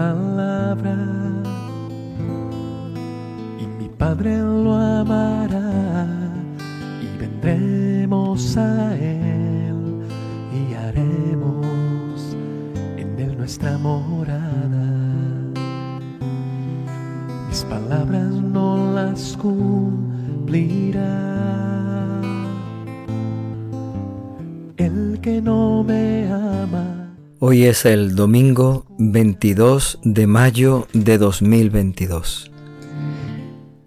palabra y mi Padre lo amará y vendremos a Él y haremos en Él nuestra morada. Mis palabras no las cumplirá. El que no Hoy es el domingo 22 de mayo de 2022.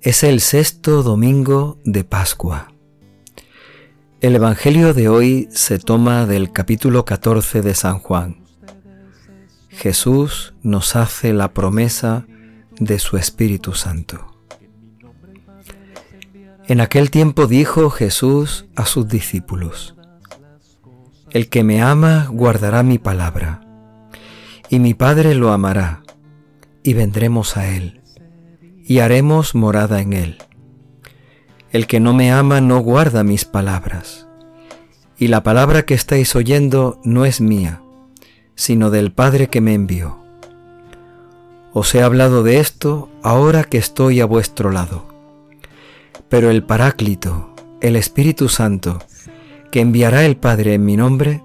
Es el sexto domingo de Pascua. El Evangelio de hoy se toma del capítulo 14 de San Juan. Jesús nos hace la promesa de su Espíritu Santo. En aquel tiempo dijo Jesús a sus discípulos, el que me ama guardará mi palabra, y mi Padre lo amará, y vendremos a él, y haremos morada en él. El que no me ama no guarda mis palabras, y la palabra que estáis oyendo no es mía, sino del Padre que me envió. Os he hablado de esto ahora que estoy a vuestro lado. Pero el Paráclito, el Espíritu Santo, que enviará el Padre en mi nombre,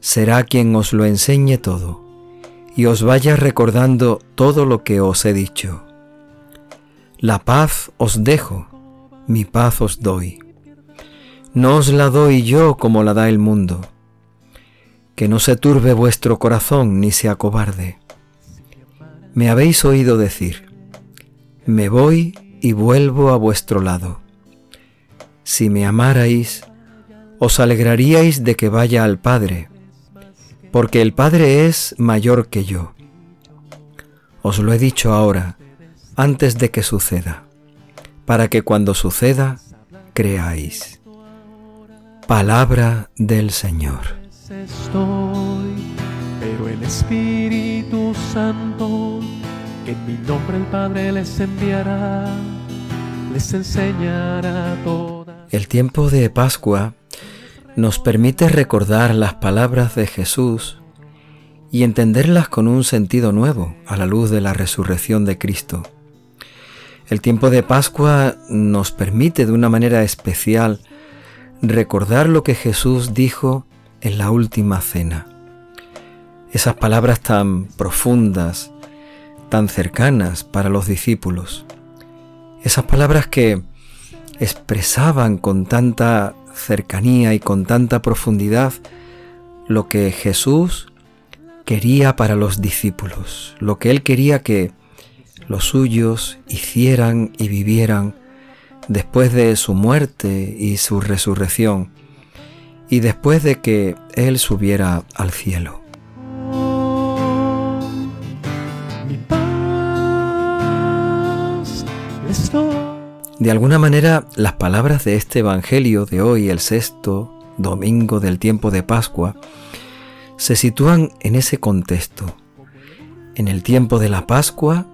será quien os lo enseñe todo y os vaya recordando todo lo que os he dicho. La paz os dejo, mi paz os doy. No os la doy yo como la da el mundo. Que no se turbe vuestro corazón ni se acobarde. Me habéis oído decir, me voy y vuelvo a vuestro lado. Si me amarais, os alegraríais de que vaya al Padre, porque el Padre es mayor que yo. Os lo he dicho ahora, antes de que suceda, para que cuando suceda, creáis. Palabra del Señor. Estoy, pero el Espíritu Santo, que en mi nombre el Padre les enviará, les enseñará toda. El tiempo de Pascua nos permite recordar las palabras de Jesús y entenderlas con un sentido nuevo a la luz de la resurrección de Cristo. El tiempo de Pascua nos permite de una manera especial recordar lo que Jesús dijo en la última cena. Esas palabras tan profundas, tan cercanas para los discípulos. Esas palabras que expresaban con tanta cercanía y con tanta profundidad lo que Jesús quería para los discípulos, lo que Él quería que los suyos hicieran y vivieran después de su muerte y su resurrección y después de que Él subiera al cielo. De alguna manera, las palabras de este Evangelio de hoy, el sexto domingo del tiempo de Pascua, se sitúan en ese contexto. En el tiempo de la Pascua,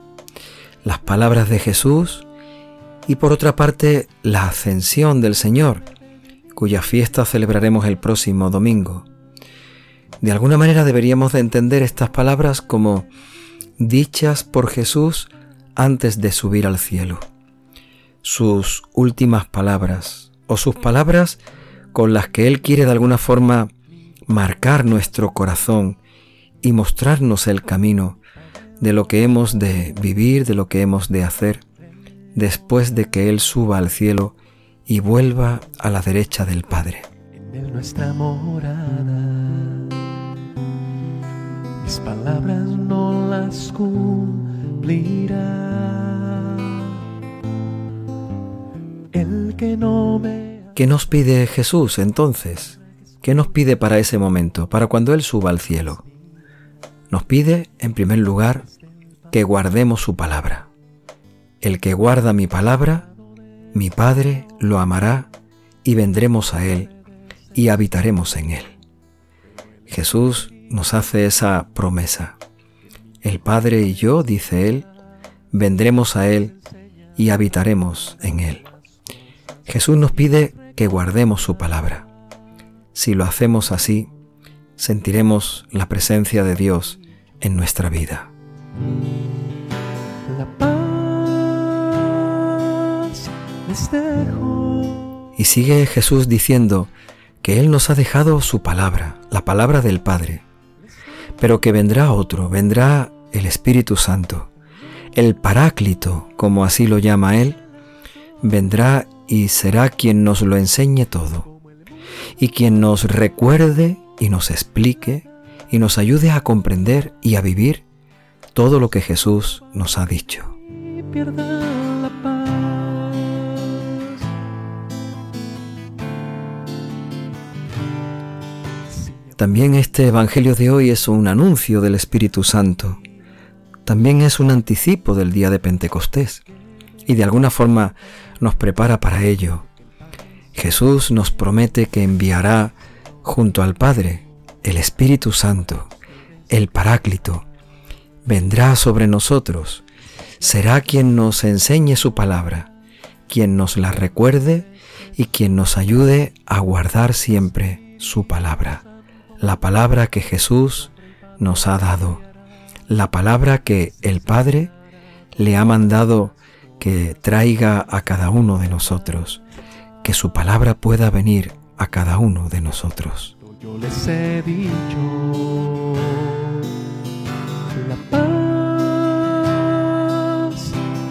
las palabras de Jesús y por otra parte la ascensión del Señor, cuya fiesta celebraremos el próximo domingo. De alguna manera deberíamos de entender estas palabras como dichas por Jesús antes de subir al cielo sus últimas palabras o sus palabras con las que Él quiere de alguna forma marcar nuestro corazón y mostrarnos el camino de lo que hemos de vivir, de lo que hemos de hacer después de que Él suba al cielo y vuelva a la derecha del Padre. En nuestra morada, mis palabras no las cumplirán ¿Qué nos pide Jesús entonces? ¿Qué nos pide para ese momento, para cuando Él suba al cielo? Nos pide, en primer lugar, que guardemos su palabra. El que guarda mi palabra, mi Padre lo amará y vendremos a Él y habitaremos en Él. Jesús nos hace esa promesa. El Padre y yo, dice Él, vendremos a Él y habitaremos en Él. Jesús nos pide que guardemos su palabra. Si lo hacemos así, sentiremos la presencia de Dios en nuestra vida. La paz les dejo. Y sigue Jesús diciendo que Él nos ha dejado su palabra, la palabra del Padre, pero que vendrá otro, vendrá el Espíritu Santo, el Paráclito, como así lo llama Él, vendrá y será quien nos lo enseñe todo, y quien nos recuerde y nos explique y nos ayude a comprender y a vivir todo lo que Jesús nos ha dicho. La paz. También este Evangelio de hoy es un anuncio del Espíritu Santo. También es un anticipo del día de Pentecostés y de alguna forma nos prepara para ello. Jesús nos promete que enviará junto al Padre el Espíritu Santo, el Paráclito. Vendrá sobre nosotros, será quien nos enseñe su palabra, quien nos la recuerde y quien nos ayude a guardar siempre su palabra, la palabra que Jesús nos ha dado, la palabra que el Padre le ha mandado que traiga a cada uno de nosotros, que su palabra pueda venir a cada uno de nosotros. Yo les he dicho la paz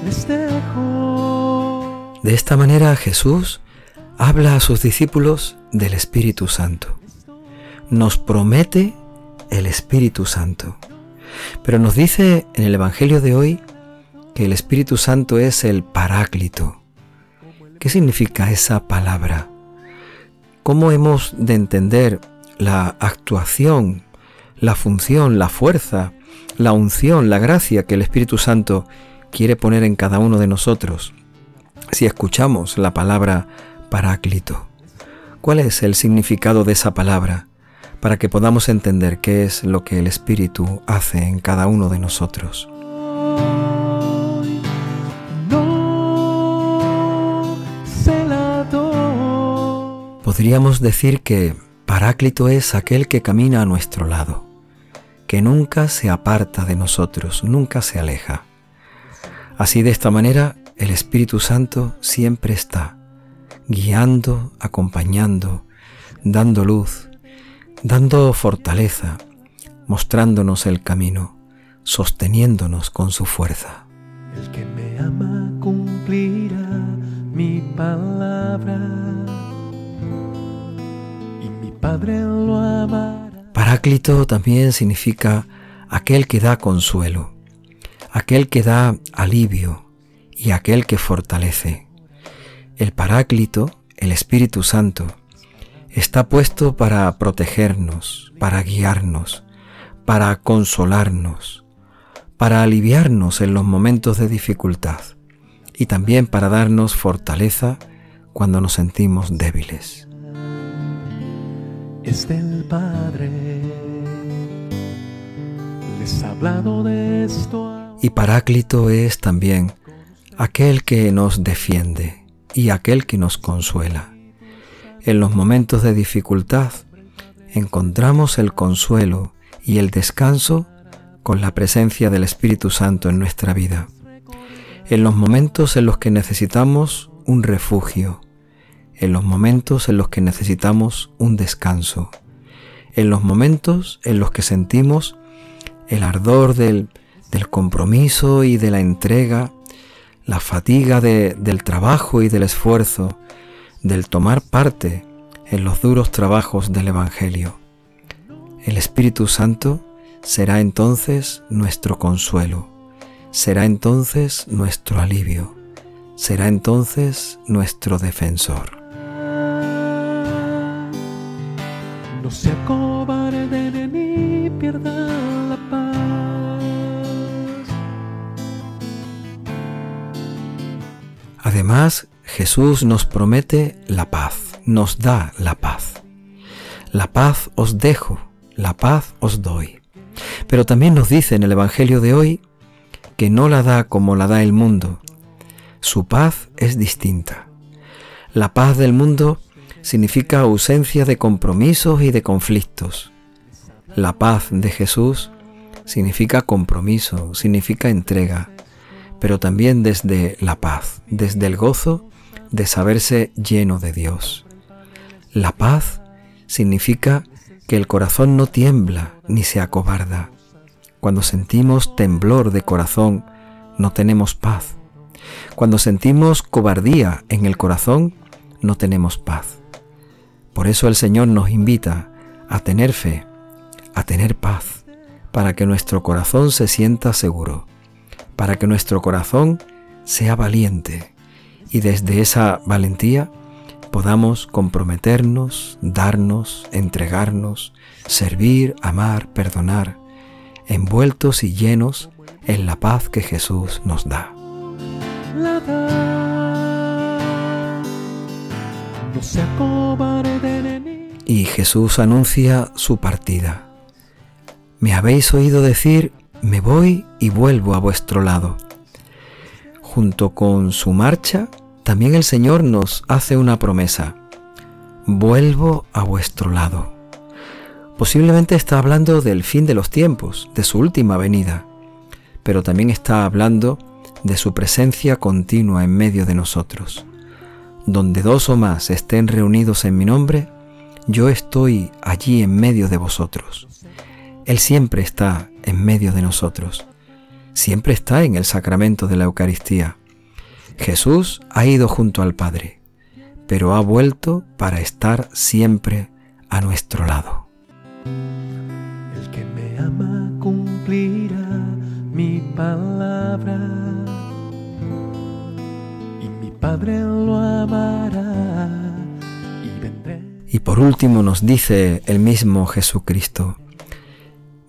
les dejo. De esta manera Jesús habla a sus discípulos del Espíritu Santo. Nos promete el Espíritu Santo. Pero nos dice en el Evangelio de hoy que el Espíritu Santo es el Paráclito. ¿Qué significa esa palabra? ¿Cómo hemos de entender la actuación, la función, la fuerza, la unción, la gracia que el Espíritu Santo quiere poner en cada uno de nosotros si escuchamos la palabra Paráclito? ¿Cuál es el significado de esa palabra para que podamos entender qué es lo que el Espíritu hace en cada uno de nosotros? Podríamos decir que Paráclito es aquel que camina a nuestro lado, que nunca se aparta de nosotros, nunca se aleja. Así de esta manera, el Espíritu Santo siempre está, guiando, acompañando, dando luz, dando fortaleza, mostrándonos el camino, sosteniéndonos con su fuerza. El que me ama cumplirá mi palabra Paráclito también significa aquel que da consuelo, aquel que da alivio y aquel que fortalece. El Paráclito, el Espíritu Santo, está puesto para protegernos, para guiarnos, para consolarnos, para aliviarnos en los momentos de dificultad y también para darnos fortaleza cuando nos sentimos débiles. Es del Padre. Les he hablado de esto. Y Paráclito es también aquel que nos defiende y aquel que nos consuela. En los momentos de dificultad encontramos el consuelo y el descanso con la presencia del Espíritu Santo en nuestra vida. En los momentos en los que necesitamos un refugio, en los momentos en los que necesitamos un descanso, en los momentos en los que sentimos el ardor del, del compromiso y de la entrega, la fatiga de- del trabajo y del esfuerzo, del tomar parte en los duros trabajos del Evangelio. El Espíritu Santo será entonces nuestro consuelo, será entonces nuestro alivio, será entonces nuestro defensor. No se acobarden ni pierdan la paz. Además, Jesús nos promete la paz, nos da la paz. La paz os dejo, la paz os doy. Pero también nos dice en el Evangelio de hoy que no la da como la da el mundo. Su paz es distinta. La paz del mundo significa ausencia de compromisos y de conflictos. La paz de Jesús significa compromiso, significa entrega, pero también desde la paz, desde el gozo de saberse lleno de Dios. La paz significa que el corazón no tiembla ni se acobarda. Cuando sentimos temblor de corazón, no tenemos paz. Cuando sentimos cobardía en el corazón, no tenemos paz. Por eso el Señor nos invita a tener fe, a tener paz, para que nuestro corazón se sienta seguro, para que nuestro corazón sea valiente y desde esa valentía podamos comprometernos, darnos, entregarnos, servir, amar, perdonar, envueltos y llenos en la paz que Jesús nos da. Y Jesús anuncia su partida. Me habéis oído decir, me voy y vuelvo a vuestro lado. Junto con su marcha, también el Señor nos hace una promesa. Vuelvo a vuestro lado. Posiblemente está hablando del fin de los tiempos, de su última venida, pero también está hablando de su presencia continua en medio de nosotros. Donde dos o más estén reunidos en mi nombre, yo estoy allí en medio de vosotros. Él siempre está en medio de nosotros. Siempre está en el sacramento de la Eucaristía. Jesús ha ido junto al Padre, pero ha vuelto para estar siempre a nuestro lado. El que me ama cumplirá mi palabra Padre lo amará y vendré. Y por último nos dice el mismo Jesucristo,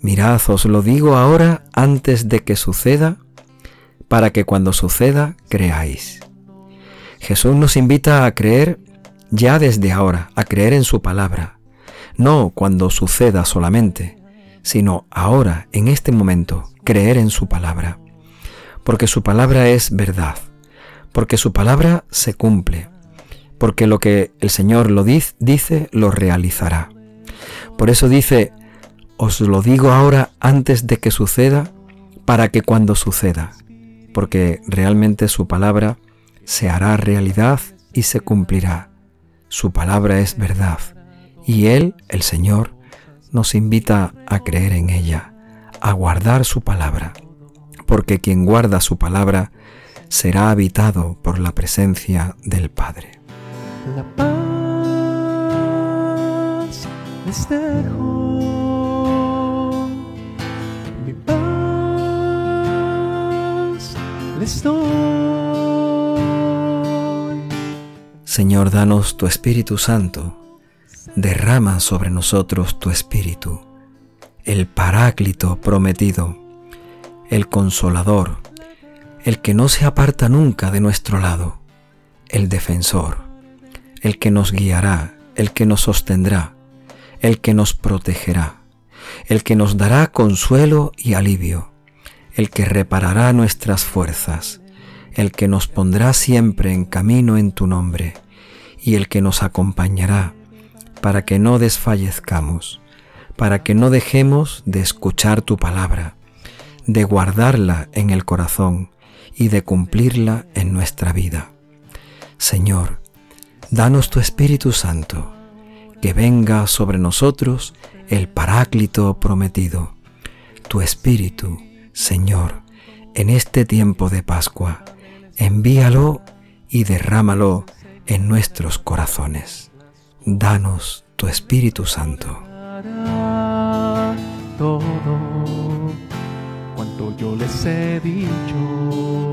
mirad, os lo digo ahora antes de que suceda, para que cuando suceda creáis. Jesús nos invita a creer ya desde ahora, a creer en su palabra, no cuando suceda solamente, sino ahora, en este momento, creer en su palabra, porque su palabra es verdad, porque su palabra se cumple, porque lo que el Señor lo dice, lo realizará. Por eso dice, os lo digo ahora antes de que suceda, para que cuando suceda, porque realmente su palabra se hará realidad y se cumplirá. Su palabra es verdad y Él, el Señor, nos invita a creer en ella, a guardar su palabra, porque quien guarda su palabra será habitado por la presencia del Padre. La paz les dejo, mi paz les doy. Señor, danos tu Espíritu Santo derrama sobre nosotros tu Espíritu, el Paráclito prometido, el Consolador, el que no se aparta nunca de nuestro lado, el Defensor, el que nos guiará, el que nos sostendrá, el que nos protegerá, el que nos dará consuelo y alivio, el que reparará nuestras fuerzas, el que nos pondrá siempre en camino en tu nombre, y el que nos acompañará para que no desfallezcamos, para que no dejemos de escuchar tu palabra, de guardarla en el corazón y de cumplirla en nuestra vida. Señor, danos tu Espíritu Santo, que venga sobre nosotros el Paráclito prometido. Tu Espíritu, Señor, en este tiempo de Pascua, envíalo y derrámalo en nuestros corazones danos tu Espíritu Santo. Yo les he dicho,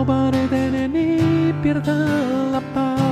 se acobarden ni pierdan la paz.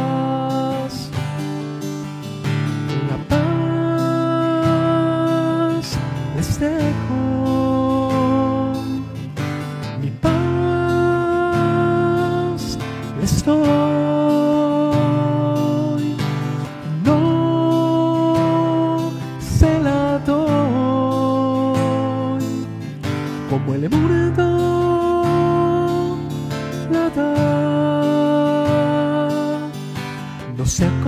Se acobarden ni pierdan